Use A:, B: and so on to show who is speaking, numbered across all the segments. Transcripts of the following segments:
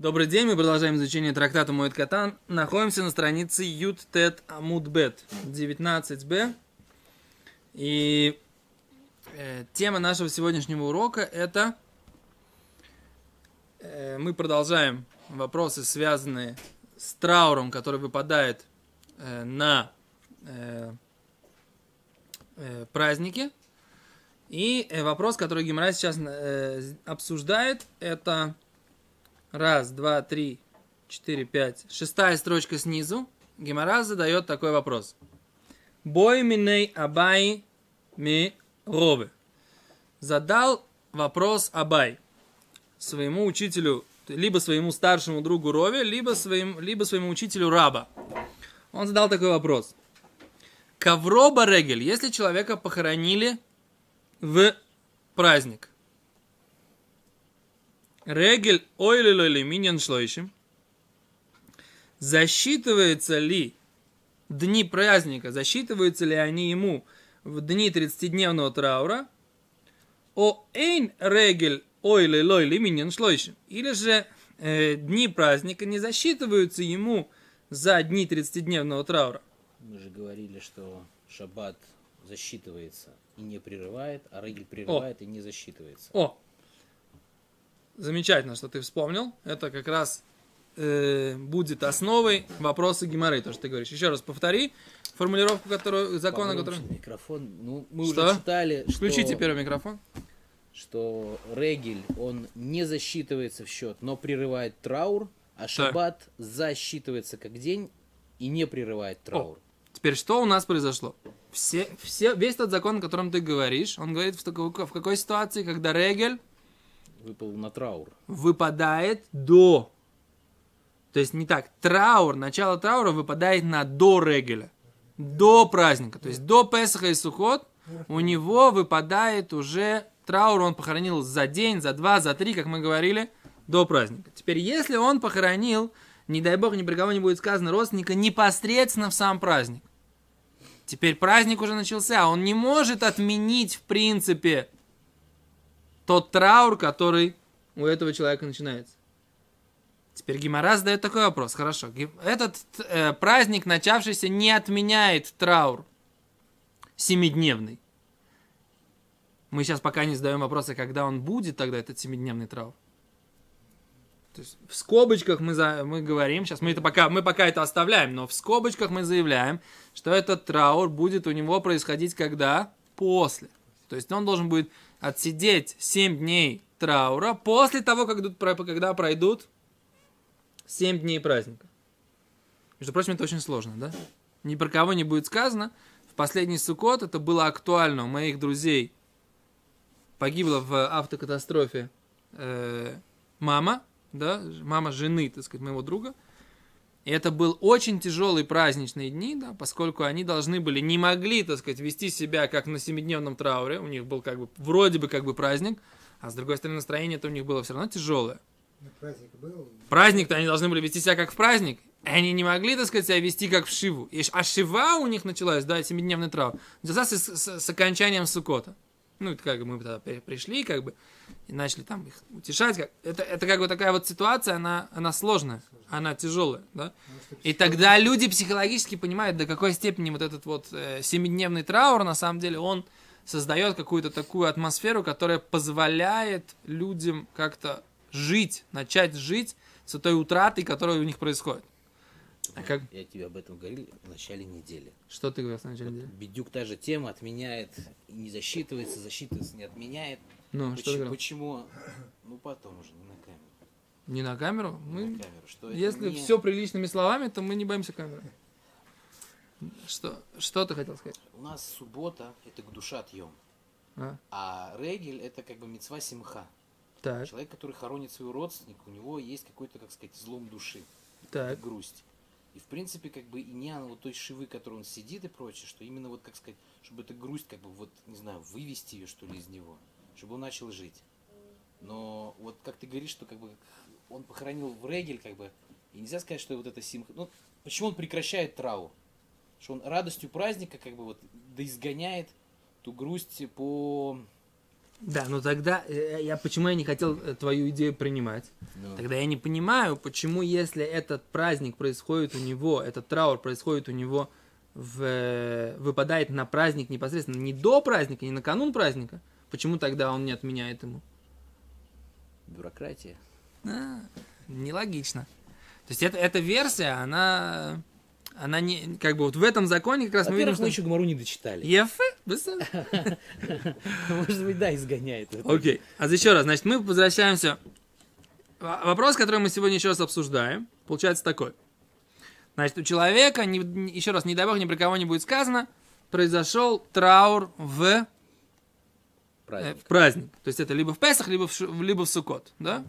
A: Добрый день, мы продолжаем изучение трактата Моет Катан. Находимся на странице Ют Тет Амуд Бет 19б. И э, тема нашего сегодняшнего урока это э, мы продолжаем вопросы, связанные с трауром, который выпадает э, на э, э, праздники. И э, вопрос, который Гимара сейчас э, обсуждает, это Раз, два, три, четыре, пять. Шестая строчка снизу. Гемора задает такой вопрос. Бой миней абай ми ровы. Задал вопрос Абай своему учителю, либо своему старшему другу Рове, либо, своим, либо своему учителю Раба. Он задал такой вопрос. Ковроба регель, если человека похоронили в праздник, Регель ойлилойли миньян шлойшим. Засчитывается ли дни праздника, засчитываются ли они ему в дни 30-дневного траура? О эйн регель ойлилойли миньян шлойшим. Или же э, дни праздника не засчитываются ему за дни 30-дневного траура.
B: Мы же говорили, что шаббат засчитывается и не прерывает, а регель прерывает О. и не засчитывается.
A: О, замечательно, что ты вспомнил. Это как раз э, будет основой вопроса Гимары, то, что ты говоришь. Еще раз повтори формулировку которую, закона, который...
B: Микрофон. Ну, мы
A: что?
B: уже читали,
A: Включите
B: что,
A: первый микрофон.
B: Что регель, он не засчитывается в счет, но прерывает траур, а шаббат так. засчитывается как день и не прерывает траур. О,
A: теперь что у нас произошло? Все, все, весь тот закон, о котором ты говоришь, он говорит в, такой, в какой ситуации, когда регель
B: Выпал на траур.
A: Выпадает до. То есть не так. Траур, начало траура выпадает на до регеля. До праздника. То есть до Песаха и Сухот у него выпадает уже траур. Он похоронил за день, за два, за три, как мы говорили, до праздника. Теперь, если он похоронил, не дай бог, ни при кого не будет сказано, родственника непосредственно в сам праздник. Теперь праздник уже начался, он не может отменить, в принципе, тот траур, который у этого человека начинается. Теперь Гимара задает такой вопрос. Хорошо, этот э, праздник, начавшийся, не отменяет траур семидневный. Мы сейчас пока не задаем вопроса, когда он будет тогда, этот семидневный траур. То есть в скобочках мы, за, мы говорим, сейчас мы, это пока, мы пока это оставляем, но в скобочках мы заявляем, что этот траур будет у него происходить когда? После. То есть он должен будет отсидеть 7 дней траура после того, как, когда пройдут 7 дней праздника. Между прочим, это очень сложно, да? Ни про кого не будет сказано. В последний сукот это было актуально у моих друзей. Погибла в автокатастрофе э, мама, да, мама жены, так сказать, моего друга. И это был очень тяжелый праздничные дни, да, поскольку они должны были, не могли, так сказать, вести себя как на семидневном трауре. У них был как бы, вроде бы как бы праздник, а с другой стороны настроение это у них было все равно тяжелое.
C: праздник был.
A: Праздник-то они должны были вести себя как в праздник. И они не могли, так сказать, себя вести как в Шиву. И, а Шива у них началась, да, семидневный траур. Начался с, с, с окончанием Сукота. Ну, это как бы мы тогда пришли, как бы, и начали там их утешать. Как, это, это как бы такая вот ситуация, она, она сложная, она тяжелая, да. И тогда люди психологически понимают, до какой степени вот этот вот э, семидневный траур, на самом деле, он создает какую-то такую атмосферу, которая позволяет людям как-то жить, начать жить с той утратой, которая у них происходит.
B: А как? Я тебе об этом говорил в начале недели.
A: Что ты говорил в начале
B: вот
A: недели?
B: Бедюк та же тема, отменяет, не засчитывается, засчитывается, не отменяет.
A: Ну,
B: почему,
A: что ты говорил?
B: Почему? Ну, потом уже, не на камеру.
A: Не на камеру?
B: Не
A: Мы,
B: на камеру. Что
A: если
B: не...
A: все приличными словами, то мы не боимся камеры. Что, что ты хотел сказать?
B: У нас суббота – это к душа отъем.
A: А?
B: А регель – это как бы мецва симха.
A: Так,
B: Человек, который хоронит своего родственника, у него есть какой-то, как сказать, злом души,
A: так.
B: грусть. И, в принципе, как бы и не вот той шивы, которой он сидит и прочее, что именно вот, как сказать, чтобы эта грусть, как бы вот, не знаю, вывести ее, что ли, из него, чтобы он начал жить. Но вот как ты говоришь, что как бы он похоронил в Регель, как бы, и нельзя сказать, что вот это симха... Ну, почему он прекращает траур? Что он радостью праздника, как бы, вот, да изгоняет ту грусть по...
A: Да, ну тогда э, я почему я не хотел э, твою идею принимать?
B: Ну,
A: Тогда я не понимаю, почему, если этот праздник происходит у него, этот траур происходит у него, в, э, выпадает на праздник непосредственно, не до праздника, не на канун праздника, почему тогда он не отменяет ему?
B: бюрократия.
A: А, нелогично. То есть это, эта версия, она, она не, как бы вот в этом законе как раз мы видим,
B: Во-первых, мы
A: что...
B: еще Гмару не дочитали.
A: Быстро.
B: Может быть, да, изгоняет.
A: Окей. А еще раз, значит, мы возвращаемся. Вопрос, который мы сегодня еще раз обсуждаем, получается такой. Значит, у человека, не- еще раз, не дай бог, ни про кого не будет сказано, произошел траур в, э,
B: Праздник.
A: в праздник. То есть это либо в Песах, либо в, либо в Суккот, да?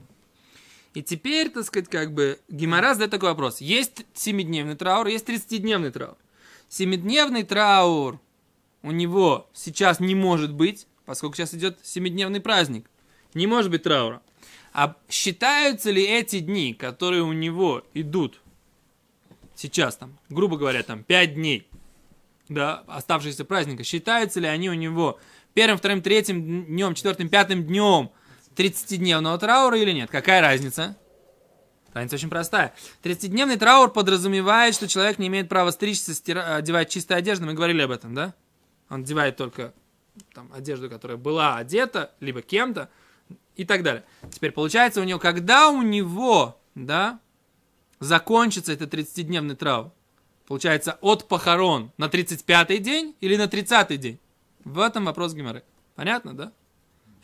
A: И теперь, так сказать, как бы Гимара задает такой вопрос. Есть семидневный траур, есть 30-дневный траур. Семидневный траур у него сейчас не может быть, поскольку сейчас идет семидневный праздник. Не может быть траура. А считаются ли эти дни, которые у него идут сейчас, там, грубо говоря, там, 5 дней, да, оставшиеся праздника, считаются ли они у него первым, вторым, третьим днем, четвертым, пятым днем 30-дневного траура или нет? Какая разница? Разница очень простая. 30-дневный траур подразумевает, что человек не имеет права стричься, стира- одевать чистую одежду. Мы говорили об этом, да? Он одевает только там, одежду, которая была одета, либо кем-то, и так далее. Теперь получается у него, когда у него, да, закончится этот 30-дневный траур, получается от похорон на 35-й день или на 30-й день? В этом вопрос Гимары. Понятно, да?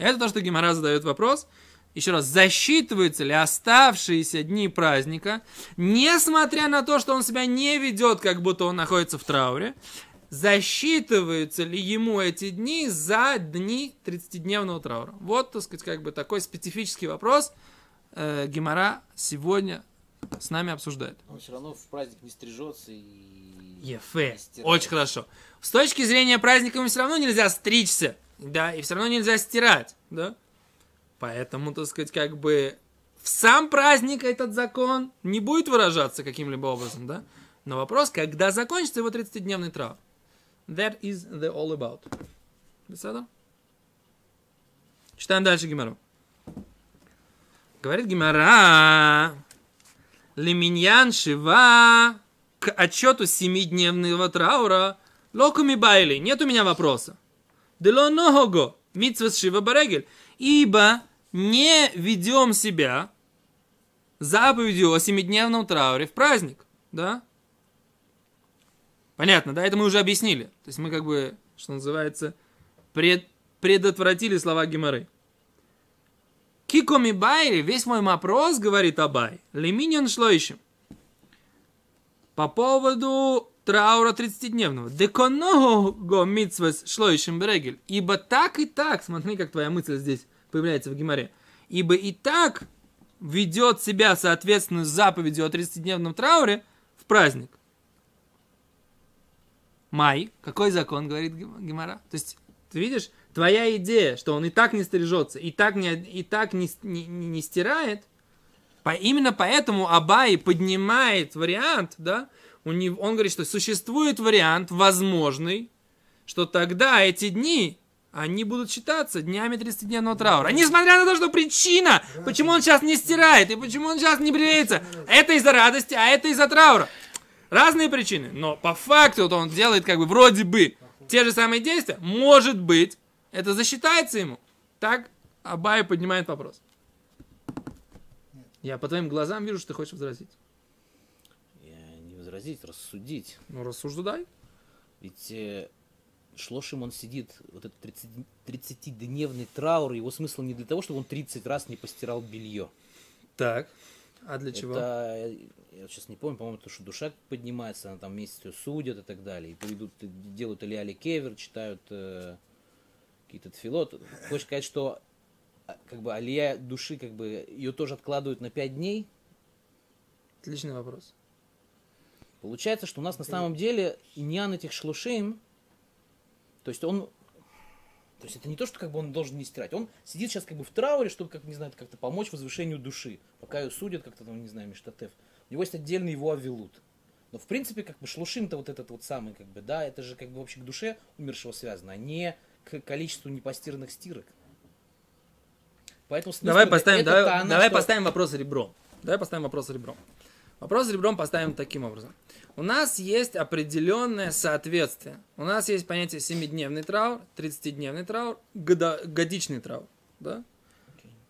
A: Это то, что Гимара задает вопрос. Еще раз, засчитываются ли оставшиеся дни праздника, несмотря на то, что он себя не ведет, как будто он находится в трауре, засчитываются ли ему эти дни за дни 30-дневного траура? Вот, так сказать, как бы такой специфический вопрос э, Гимара сегодня с нами обсуждает.
B: Он все равно в праздник не стрижется и...
A: Ефе. Очень хорошо. С точки зрения праздника ему все равно нельзя стричься, да, и все равно нельзя стирать, да. Поэтому, так сказать, как бы в сам праздник этот закон не будет выражаться каким-либо образом, да. Но вопрос, когда закончится его 30-дневный траур. That is the all about. Беседа? Читаем дальше Гимару. Говорит Гимара. Леминьян Шива к отчету семидневного траура локуми байли. Нет у меня вопроса. Дело ногого. Митсвас Шива Барегель. Ибо не ведем себя заповедью о семидневном трауре в праздник. Да? Понятно, да? Это мы уже объяснили. То есть мы как бы, что называется, пред- предотвратили слова Гимары. Кикоми Байри, весь мой вопрос, говорит Абай, леминьон шлоищем. По поводу траура 30-дневного. Деконого митсвес шлоищем берегель. Ибо так и так, смотри, как твоя мысль здесь появляется в Гимаре. Ибо и так ведет себя, соответственно, заповедью о 30-дневном трауре в праздник. Май. Какой закон, говорит Гим- Гимара? То есть, ты видишь, твоя идея, что он и так не стрижется, и так не, и так не, не- не стирает, по, именно поэтому Абай поднимает вариант, да, у него, он говорит, что существует вариант возможный, что тогда эти дни, они будут считаться днями 30-дневного траура. Несмотря на то, что причина, почему он сейчас не стирает и почему он сейчас не бреется, это из-за радости, а это из-за траура. Разные причины, но по факту вот он делает как бы вроде бы те же самые действия. Может быть, это засчитается ему. Так Абай поднимает вопрос. Я по твоим глазам вижу, что ты хочешь возразить.
B: Я возразить, рассудить.
A: Ну, рассуждай.
B: Ведь э, Шлошим он сидит, вот этот 30 30-дневный траур, его смысл не для того, чтобы он 30 раз не постирал белье.
A: Так. А для чего?
B: Это, э, я сейчас не помню, по-моему, то, что душа поднимается, она там вместе её судят и так далее. И придут, и делают или Али Кевер, читают э, какие-то тфилот. Хочешь сказать, что а, как бы алия души, как бы ее тоже откладывают на 5 дней?
A: Отличный вопрос.
B: Получается, что у нас на самом деле иньян этих шлушим, то есть он, то есть это не то, что как бы он должен не стирать, он сидит сейчас как бы в трауре, чтобы, как не знаю, как-то помочь возвышению души, пока ее судят как-то там, не знаю, Миштатев. У него есть отдельный его авилут. Но в принципе, как бы шлушим-то вот этот вот самый, как бы, да, это же как бы вообще к душе умершего связано, а не к количеству непостиранных стирок. Поэтому
A: Давай поставим, давай,
B: она,
A: давай
B: что-
A: поставим вопрос ребром. Давай поставим вопрос ребром. Вопрос ребром поставим таким образом. У нас есть определенное соответствие. У нас есть понятие 7-дневный траур, 30-дневный траур, годичный траур. Да?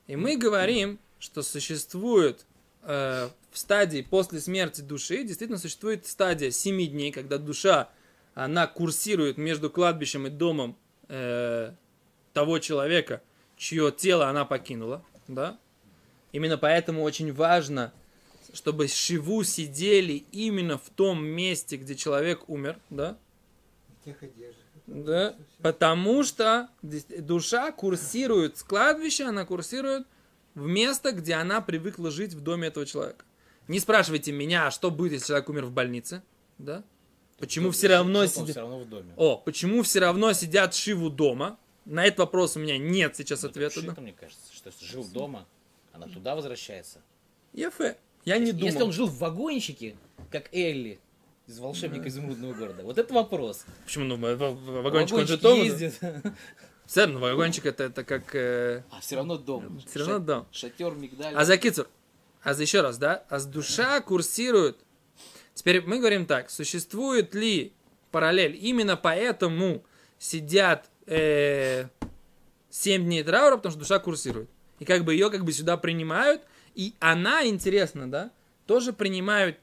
A: И мы говорим, что существует э, в стадии после смерти души, действительно существует стадия 7 дней, когда душа, она курсирует между кладбищем и домом э, того человека, чье тело она покинула. Да? Именно поэтому очень важно, чтобы шиву сидели именно в том месте, где человек умер, да?
C: Тех.
A: Да, потому что душа курсирует с кладбища, она курсирует в место, где она привыкла жить в доме этого человека. Не спрашивайте меня, а что будет, если человек умер в больнице, да? Почему все равно сидят?
B: все равно в доме.
A: О, почему все равно сидят шиву дома? На этот вопрос у меня нет сейчас
B: Ну,
A: ответа.
B: шито,
A: да.
B: мне кажется, что жил дома, она туда возвращается.
A: Ефе. Я не думал.
B: Если он жил в вагончике, как Элли из волшебника изумрудного города, вот это вопрос.
A: Почему? Ну, в- в- в- вагончик он же
B: Вагончик
A: дома.
B: ездит,
A: Все равно вагончик это, это как... э,
B: а все равно дом.
A: Все равно
B: Ша-
A: дом.
B: Шатер, мигдаль.
A: А за кицур. А за еще раз, да? А с душа курсирует. Теперь мы говорим так. Существует ли параллель? Именно поэтому сидят э, 7 дней траура, потому что душа курсирует. И как бы ее как бы сюда принимают. И она, интересно, да, тоже принимают,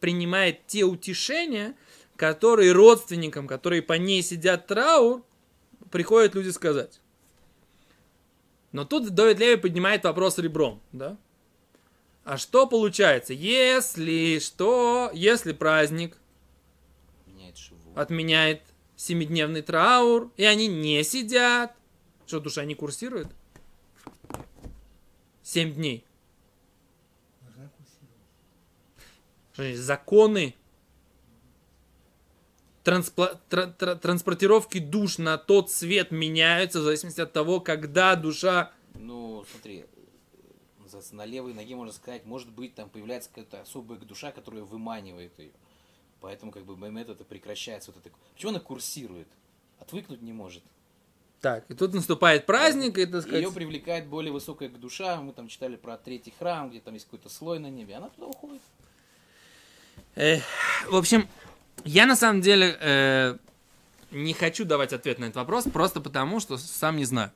A: принимает те утешения, которые родственникам, которые по ней сидят траур, приходят люди сказать. Но тут Довид Леви поднимает вопрос ребром, да? А что получается, если что, если праздник
B: Меняет шиву.
A: отменяет семидневный траур, и они не сидят, что душа не курсирует? Семь дней.
C: Должна курсировать.
A: Что значит, законы транспла- тра- тра- транспортировки душ на тот свет меняются в зависимости от того, когда душа...
B: Ну, смотри, на левой ноге, можно сказать, может быть, там появляется какая-то особая душа, которая выманивает ее. Поэтому, как бы, момент это прекращается. Вот это... Почему она курсирует? Отвыкнуть не может.
A: Так, и тут наступает праздник, и, так сказать...
B: Ее привлекает более высокая душа. Мы там читали про третий храм, где там есть какой-то слой на небе. Она туда уходит.
A: Э, в общем, я на самом деле э, не хочу давать ответ на этот вопрос, просто потому, что сам не знаю.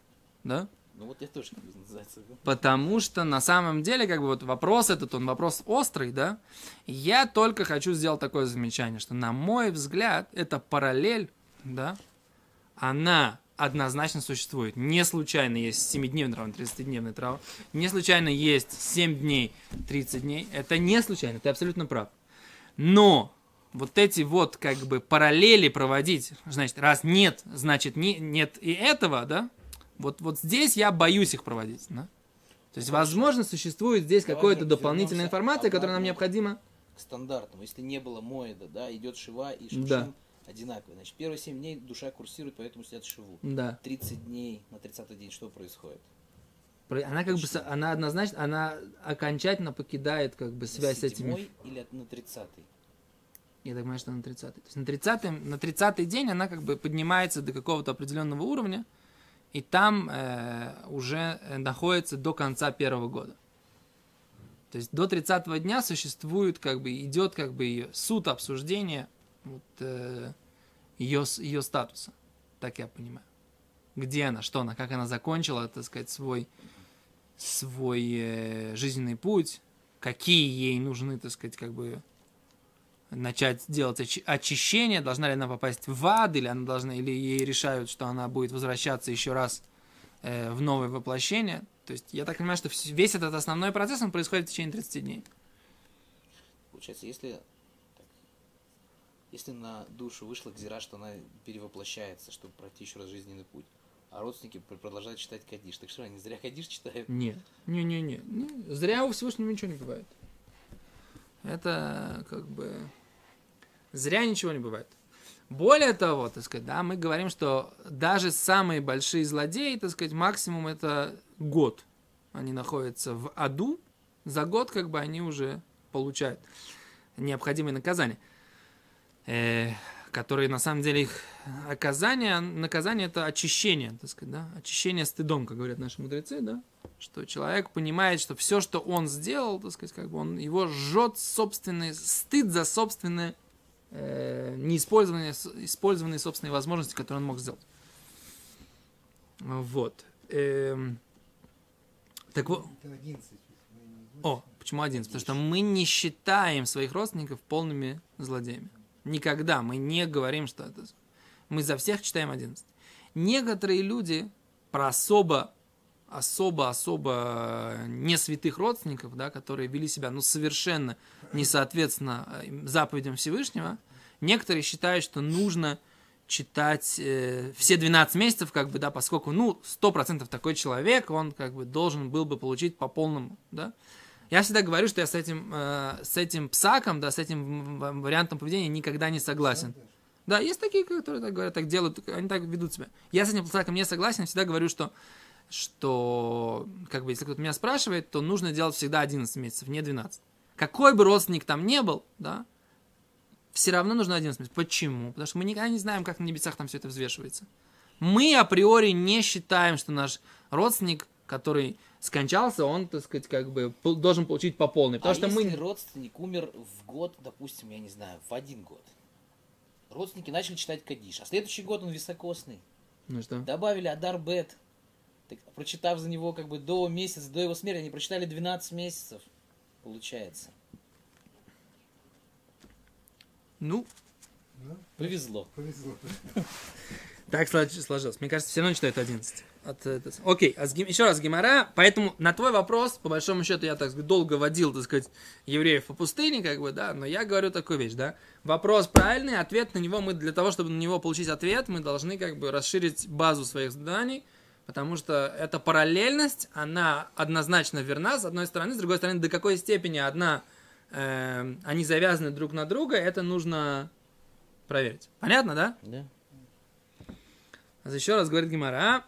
A: Да?
B: Ну вот я тоже, называется. да.
A: Потому что на самом деле, как бы вот вопрос этот, он вопрос острый, да? Я только хочу сделать такое замечание, что на мой взгляд, эта параллель, да, она однозначно существует. Не случайно есть 7-дневный траур, 30-дневный траур. Не случайно есть 7 дней, 30 дней. Это не случайно, ты абсолютно прав. Но вот эти вот как бы параллели проводить, значит, раз нет, значит не, нет и этого, да? Вот, вот здесь я боюсь их проводить, да? То есть, возможно, существует здесь какая-то дополнительная информация, которая нам необходима.
B: К стандартному. Если не было моеда, да, идет шива и
A: Да.
B: шушин одинаковые. Значит, первые 7 дней душа курсирует, поэтому сидят шиву.
A: Да.
B: 30 дней на 30 день что происходит?
A: Она как бы, она однозначно, она окончательно покидает как бы связь с этими.
B: или на 30
A: Я так понимаю, что на 30 То есть на 30 на 30 день она как бы поднимается до какого-то определенного уровня, и там э, уже э, находится до конца первого года. То есть до 30 дня существует, как бы, идет как бы ее суд обсуждения вот, э, ее, ее статуса. Так я понимаю. Где она, что она, как она закончила, так сказать, свой, свой э, жизненный путь, какие ей нужны, так сказать, как бы начать делать очи- очищение, должна ли она попасть в ад, или она должна, или ей решают, что она будет возвращаться еще раз э, в новое воплощение. То есть я так понимаю, что весь этот основной процесс, он происходит в течение 30 дней.
B: Получается, если, если на душу вышла гзира, что она перевоплощается, чтобы пройти еще раз жизненный путь, а родственники пр- продолжают читать Кадиш, так что они зря Кадиш читают?
A: Нет. Не-не-не. Ну, Зря у Всевышнего ничего не бывает. Это как бы... Зря ничего не бывает. Более того, так сказать, да, мы говорим, что даже самые большие злодеи, так сказать, максимум это год. Они находятся в аду, за год как бы они уже получают необходимые наказания. Которые на самом деле их оказание, наказание это очищение, так сказать, да, очищение стыдом, как говорят наши мудрецы, да, что человек понимает, что все, что он сделал, так сказать, как бы он его жжет собственный стыд за собственные э, неиспользованные использованные собственные возможности, которые он мог сделать. Вот. Эм, так вот.
C: Это 11. мы не будем.
A: О, почему 11? Потому что мы не считаем своих родственников полными злодеями. Никогда. Мы не говорим, что это... Мы за всех читаем 11. Некоторые люди про особо особо-особо не святых родственников, да, которые вели себя ну, совершенно не соответственно э, заповедям Всевышнего, некоторые считают, что нужно читать э, все 12 месяцев, как бы, да, поскольку, ну, 100% такой человек, он, как бы, должен был бы получить по полному, да. Я всегда говорю, что я с этим, э, с этим псаком, да, с этим вариантом поведения никогда не согласен. Да, есть такие, которые так говорят, так делают, они так ведут себя. Я с этим псаком не согласен, всегда говорю, что, что, как бы, если кто-то меня спрашивает, то нужно делать всегда 11 месяцев, не 12. Какой бы родственник там не был, да, все равно нужно 11 месяцев. Почему? Потому что мы никогда не знаем, как на небесах там все это взвешивается. Мы априори не считаем, что наш родственник, который скончался, он, так сказать, как бы должен получить по полной. Потому
B: а
A: что
B: если
A: мы...
B: родственник умер в год, допустим, я не знаю, в один год, родственники начали читать Кадиш, а следующий год он високосный.
A: Ну что?
B: Добавили Адар Бет. Так, прочитав за него как бы до месяца, до его смерти, они прочитали 12 месяцев, получается.
A: Ну,
C: Ну,
B: Повезло.
C: повезло.
A: так слож- сложилось. Мне кажется, все равно читают 11. От, это- Окей, а с еще раз Гимара. Поэтому на твой вопрос, по большому счету, я так сказать, долго водил, так сказать, евреев по пустыне, как бы, да, но я говорю такую вещь, да. Вопрос правильный, ответ на него мы, для того, чтобы на него получить ответ, мы должны, как бы, расширить базу своих заданий, потому что эта параллельность, она однозначно верна, с одной стороны, с другой стороны, до какой степени одна, э, они завязаны друг на друга, это нужно проверить. Понятно, да?
B: Да?
A: А еще раз говорит Гимара.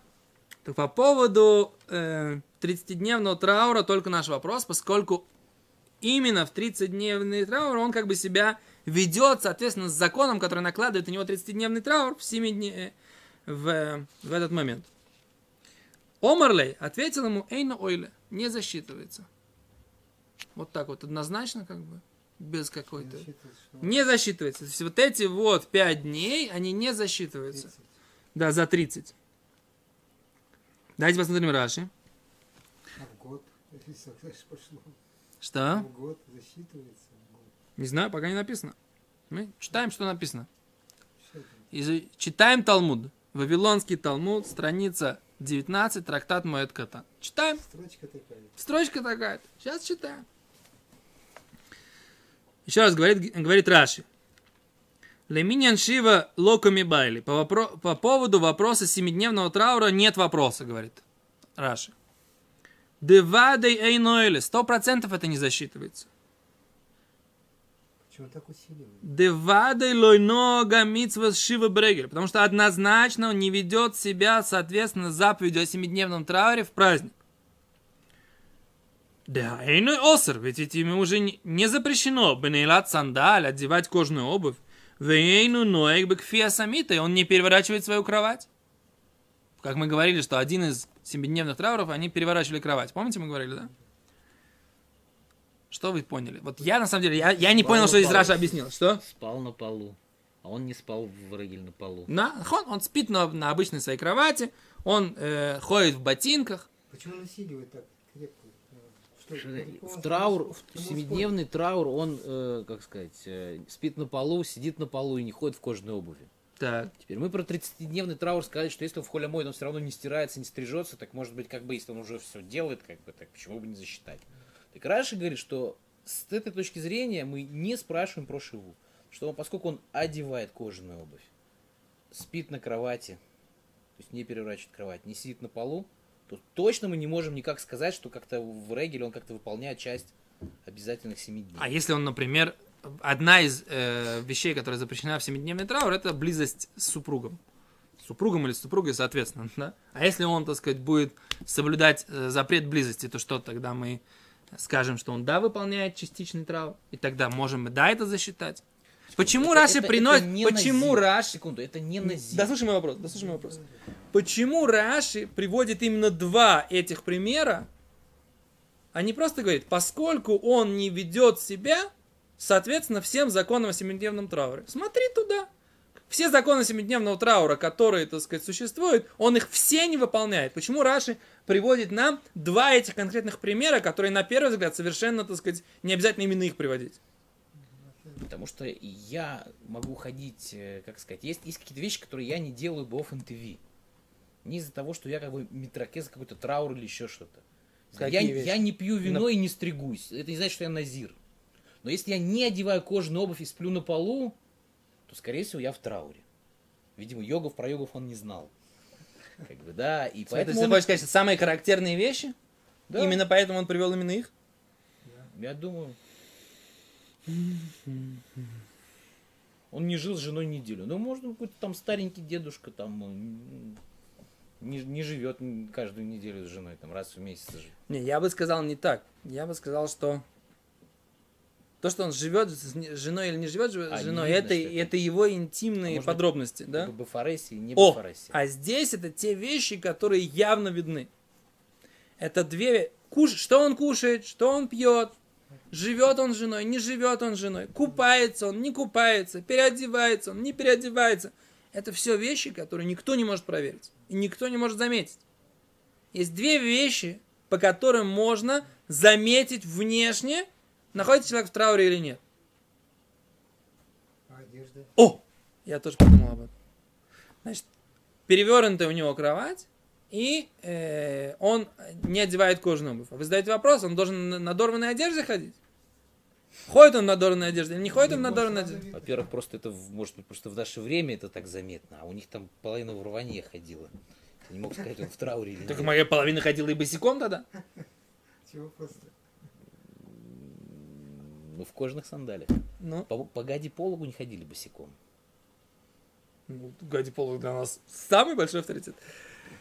A: По поводу э, 30-дневного траура только наш вопрос, поскольку именно в 30-дневный траур он как бы себя ведет, соответственно, с законом, который накладывает на него 30-дневный траур в 7 дней, в, в этот момент. Омарлей ответил ему, Эйна Ойле, не засчитывается. Вот так вот, однозначно, как бы, без какой-то...
C: Засчитывается, что
A: Не засчитывается. То есть вот эти вот 5 дней, они не засчитываются.
C: 30.
A: Да, за 30. Давайте посмотрим Раши.
C: А в год, если пошло.
A: Что?
C: В год засчитывается. в год.
A: Не знаю, пока не написано. Мы читаем, что написано. Из- Читаем Талмуд. Вавилонский Талмуд, страница 19, трактат Моэд Ката. Читаем.
C: Строчка такая.
A: Строчка такая. Сейчас читаем. Еще раз говорит, говорит Раши. Леминьян Шива локами байли. По, вопро- по поводу вопроса семидневного траура нет вопроса, говорит Раши. Девадей эйнойле. Сто процентов это не засчитывается.
C: Почему так усиливает?
A: Девадей лойнога митсва шива брегель. Потому что однозначно он не ведет себя, соответственно, заповедью о семидневном трауре в праздник. Да, эйной осер, ведь ведь ему уже не, не запрещено бенейлат сандаль, одевать кожную обувь. Вейну ноек бекфия самита, и он не переворачивает свою кровать. Как мы говорили, что один из семидневных трауров, они переворачивали кровать. Помните, мы говорили, да? Что вы поняли? Вот я, на самом деле, я, я не понял, что здесь Раша объяснил. Что?
B: Спал на полу. А он не спал в рыгель на полу.
A: На, он, он спит на, на обычной своей кровати, он э, ходит в ботинках.
C: Почему он усиливает так
B: В траур, в семидневный траур, он, э, как сказать, э, спит на полу, сидит на полу и не ходит в кожаной обуви.
A: Так.
B: Теперь мы про 30-дневный траур сказали, что если он в холе моет, он все равно не стирается, не стрижется, так может быть, как бы, если он уже все делает, как бы, так почему бы не засчитать? Так Раши говорит, что с этой точки зрения мы не спрашиваем про шиву. Что он, поскольку он одевает кожаную обувь, спит на кровати, то есть не переворачивает кровать, не сидит на полу, то точно мы не можем никак сказать, что как-то в регеле он как-то выполняет часть обязательных семи дней.
A: А если он, например, одна из э, вещей, которая запрещена в семидневный траур, это близость с супругом. Супругом или супругой, соответственно, да? А если он, так сказать, будет соблюдать э, запрет близости, то что тогда мы скажем, что он, да, выполняет частичный траур, и тогда можем, мы, да, это засчитать. Почему
B: Это-
A: Раши
B: это-
A: приносит,
B: это
A: почему. Раши,
B: Секунду, это не назир.
A: дослушай мой вопрос, дослушай мой вопрос. Почему Раши приводит именно два этих примера, а не просто говорит, поскольку он не ведет себя, соответственно, всем законам о семидневном трауре. Смотри туда. Все законы семидневного траура, которые, так сказать, существуют, он их все не выполняет. Почему Раши приводит нам два этих конкретных примера, которые, на первый взгляд, совершенно, так сказать, не обязательно именно их приводить?
B: Потому что я могу ходить, э, как сказать, есть, есть какие-то вещи, которые я не делаю бы off NTV. Не из-за того, что я как бы метрокез какой-то траур или еще что-то. Я,
A: вещи?
B: я не пью вино и не стригусь. Это не значит, что я назир. Но если я не одеваю кожаную обувь и сплю на полу, то, скорее всего, я в трауре. Видимо, йогов про йогов он не знал. Как бы, да, и
A: Поэтому
B: поэтому
A: ты
B: он-
A: хочешь сказать, самые характерные вещи?
B: Да.
A: Именно поэтому он привел именно их?
B: Я думаю. Он не жил с женой неделю. Ну, может, какой-то там старенький дедушка там не, не живет каждую неделю с женой, там раз в месяц живет.
A: Не, я бы сказал не так. Я бы сказал, что то, что он живет с женой или не живет с
B: А,
A: женой,
B: видно,
A: это,
B: что это-
A: это его интимные
B: Может быть,
A: подробности, да?
B: Либо Бафареси, не
A: О,
B: Бафареси.
A: а здесь это те вещи, которые явно видны. Это две... Куш... Что он кушает, что он пьет, живет он женой, не живет он с женой, купается он, не купается, переодевается он, не переодевается. Это все вещи, которые никто не может проверить. И никто не может заметить. Есть две вещи, по которым можно заметить внешне, находится человек в трауре или нет.
C: А одежда?
A: О! Я тоже подумал об этом. Значит, перевернутая у него кровать, и э, он не одевает кожаную обувь. А Вы задаете вопрос, он должен на надорванной одежде ходить? Ходит он в надорванной одежде или не ходит он в
C: Не
A: надорванной
C: больше
A: одежде?
C: надо
B: Во-первых, просто это, может быть, просто в наше время это так заметно, а у них там половина в рванье ходила. Я не мог сказать, он в трауре или
A: Так
B: нет.
A: моя половина ходила и босиком тогда.
C: Чего просто?
B: Ну, в кожаных сандалиях.
A: Ну,
B: По, по гадипологу не ходили босиком.
A: ну, Гади Полок для нас самый большой авторитет.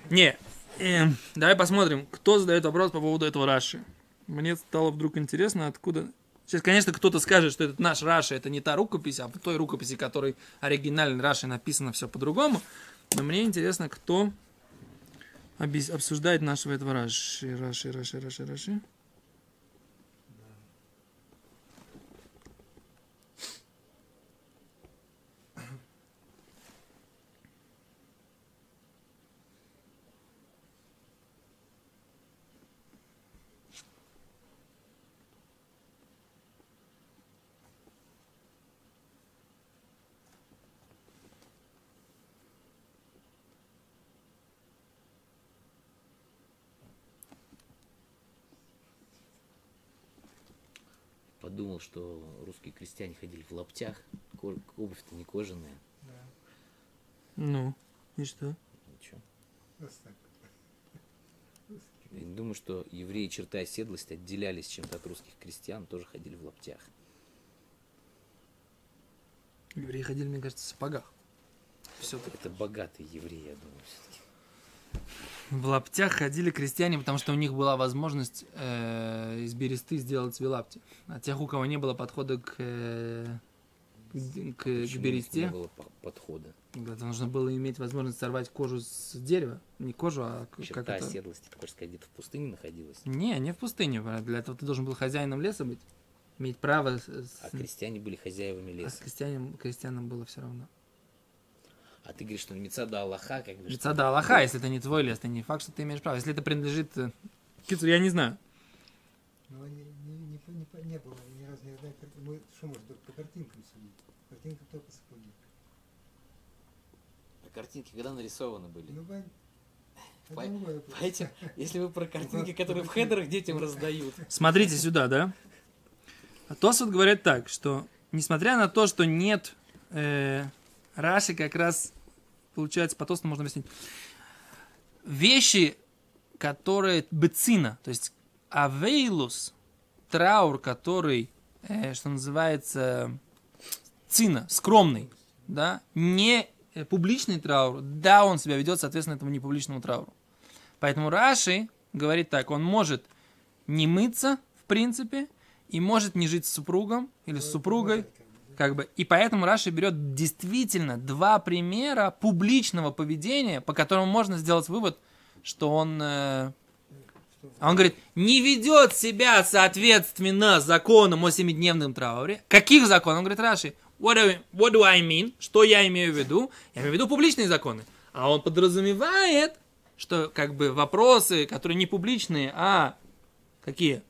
A: Не, эм, давай посмотрим, кто задает вопрос по поводу этого Раши. Мне стало вдруг интересно, откуда... Сейчас, конечно, кто-то скажет, что этот наш Раши, это не та рукопись, а в той рукописи, которой оригинальный Раши написано все по-другому. Но мне интересно, кто обсуждает нашего этого Раши. Раши, Раши, Раши, Раши.
B: Подумал, что русские крестьяне ходили в лаптях, обувь-то не кожаная.
C: Да,
A: Ну, и что?
B: Ничего. Я не думаю, что евреи черты оседлости отделялись чем-то от русских крестьян, тоже ходили в лаптях.
A: Евреи ходили, мне кажется, в сапогах. Все-таки.
B: Это богатые евреи, я думаю, все-таки.
A: В лаптях ходили крестьяне, потому что у них была возможность э, из бересты сделать себе лапти. А тех, у кого не было подхода к, э, к, к
B: Не
A: бересте,
B: было по- подхода.
A: это нужно было иметь возможность сорвать кожу с дерева. Не кожу, а к- как
B: Черта
A: это...
B: оседлости, ты хочешь сказать, где-то в пустыне находилась.
A: Не, не в пустыне. Для этого ты должен был хозяином леса быть. Иметь право. с-
B: А крестьяне были хозяевами
A: а
B: леса.
A: крестьянам, крестьянам было все равно.
B: А ты говоришь, что Мецада Аллаха, как бы... что-
A: Лица да Аллаха, если это не твой лес, это не факт, что ты имеешь право. Если это принадлежит... э, Кицу, я не знаю.
C: Но не, не, не, не, было, ни разу не знаю, как- мы что может только по картинкам судить? Картинка только сапоги.
B: А картинки когда нарисованы были?
C: Ну,
B: По-
C: другой вопрос.
B: По этим, если вы про картинки, которые в хедерах детям раздают.
A: Смотрите сюда, да? А Тосфот говорит так, что несмотря на то, что нет э, Раши, как раз получается по Тосфоту можно объяснить. Вещи, которые бецина, то есть авейлус, траур, который, э, что называется, цина, скромный, да, не э, публичный траур, да, он себя ведет, соответственно, этому не публичному трауру. Поэтому Раши говорит так, он может не мыться, в принципе, и может не жить с супругом или с супругой,
C: как бы.
A: И поэтому Раши берет действительно два примера публичного поведения, по которому можно сделать вывод, что он, э, он говорит, не ведет себя соответственно законам о семидневном трауре. Каких законов? Он говорит, Раши, what do, what do I mean? Что я имею в виду? Я имею в виду публичные законы. А он подразумевает, что как бы вопросы, которые не публичные, а какие?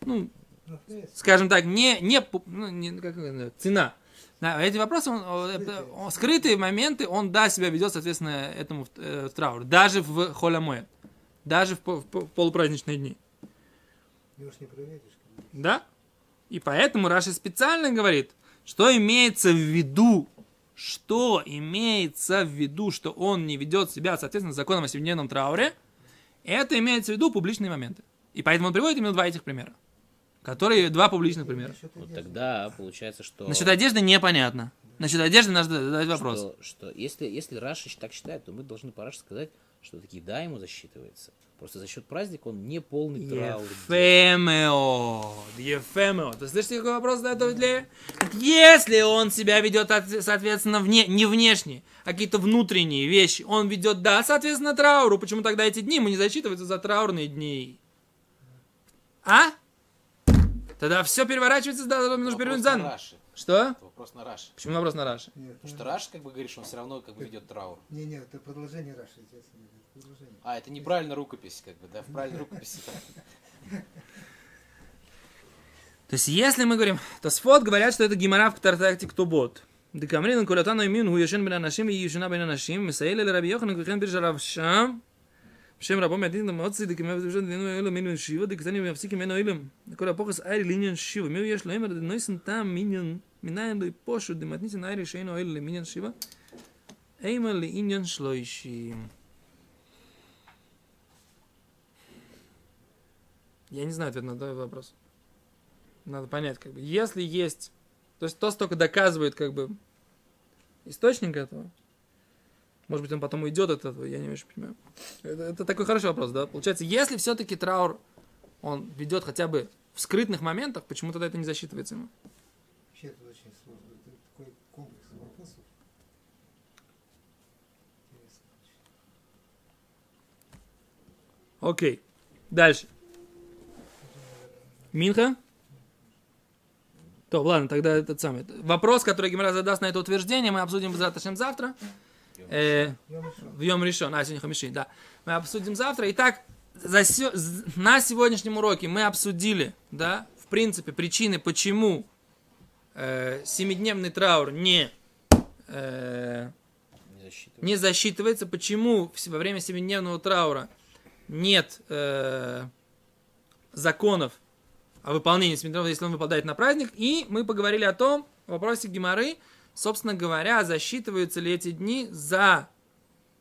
A: Ну. Скажем так, не, не, ну, не как цена. Да, эти вопросы, он,
C: Скрытые.
A: он- скрытые моменты, он, да, себя ведет, соответственно, этому э, траур. Даже в холямуэ. Даже в, в по- полупраздничные дни.
C: Не проверишь.
A: Да? И поэтому Раши специально говорит, что имеется в виду, что имеется в виду, что он не ведет себя, соответственно, законом о семидневном трауре, это имеется в виду публичные моменты. И поэтому он приводит именно два этих примера. Которые два публичных примера.
B: Вот тогда получается, что...
A: Насчет одежды непонятно. Насчет одежды надо задать вопрос.
B: Что, что если, если Раши так считает, то мы должны по Раши сказать, что таки да, ему засчитывается. Просто за счет праздника он не полный траур.
A: Ефемео. Ефемео. Ты слышите, какой вопрос задает Давидлея? Если он себя ведет, от- соответственно, вне, не внешне, а какие-то внутренние вещи, он ведет, да, соответственно, трауру. Почему тогда эти дни ему не засчитываются за траурные дни? А? Тогда все переворачивается, да, нужно перевернуть заново.
B: Раши.
A: Что?
B: Это вопрос на Раши.
A: Почему вопрос на Раши?
C: Нет,
B: Потому
C: ну
B: что Раш, как бы говоришь, он все равно как бы ведет траур.
C: Не, нет, это продолжение Раши, естественно.
B: А, это неправильно рукопись, как бы, да, в правильной рукописи.
A: То есть, если мы говорим, то сфот говорят, что это гемора в Тартакте Ктубот. Декамрин, Кулятану, Имин, бина нашим и Юшина, бина нашим, Мисаэль, Раби Йохан, Кухен, Биржа, Равшам, בשם רבו מעטין למוציא דקמא ודבשת דנו אלו מינו שיבה דקתני ומפסיק ממנו אילם. כל הפוכס איירי לעניין שיבה. מי יש לו אמר דנויסן טעם מיניון מניין לא יפושו דמתניסן איירי שאינו אילו למניין שיבה. אימה לעניין שלושים. Я не знаю ответ на этот вопрос. Надо понять, как бы, если есть, то есть то столько доказывает, как бы, источник этого, может быть, он потом уйдет от этого, я не очень понимаю. Это, это такой хороший вопрос, да? Получается, если все-таки траур, он ведет хотя бы в скрытных моментах, почему тогда это не засчитывается ему?
C: Вообще это очень сложно. Это такой комплекс вопросов. Интересно.
A: Окей. Дальше. Минха? То, ладно, тогда этот самый. Вопрос, который Гимара задаст на это утверждение, мы обсудим завтра. завтра. Э. В Йом решен, а сегодня Хамиши, да. Мы обсудим завтра. Итак, за на сегодняшнем уроке мы обсудили, да, в принципе, причины, почему э, семидневный траур не, э,
B: Не засчитывается.
A: не засчитывается, почему во время семидневного траура нет э, законов о выполнении семидневного, если он выпадает на праздник. И мы поговорили о том, вопросе Гимары, собственно говоря, засчитываются ли эти дни за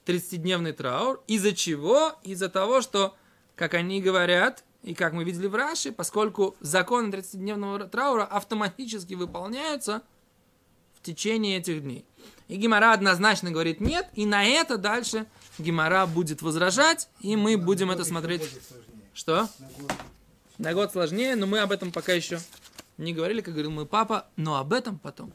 A: 30-дневный траур. Из-за чего? Из-за того, что, как они говорят, и как мы видели в Раши, поскольку законы 30-дневного траура автоматически выполняются в течение этих дней. И Гимара однозначно говорит нет, и на это дальше Гимара будет возражать, и мы будем это смотреть. Что?
C: На год.
A: На год сложнее, но мы об этом пока еще не говорили, как говорил мой папа, но об этом потом.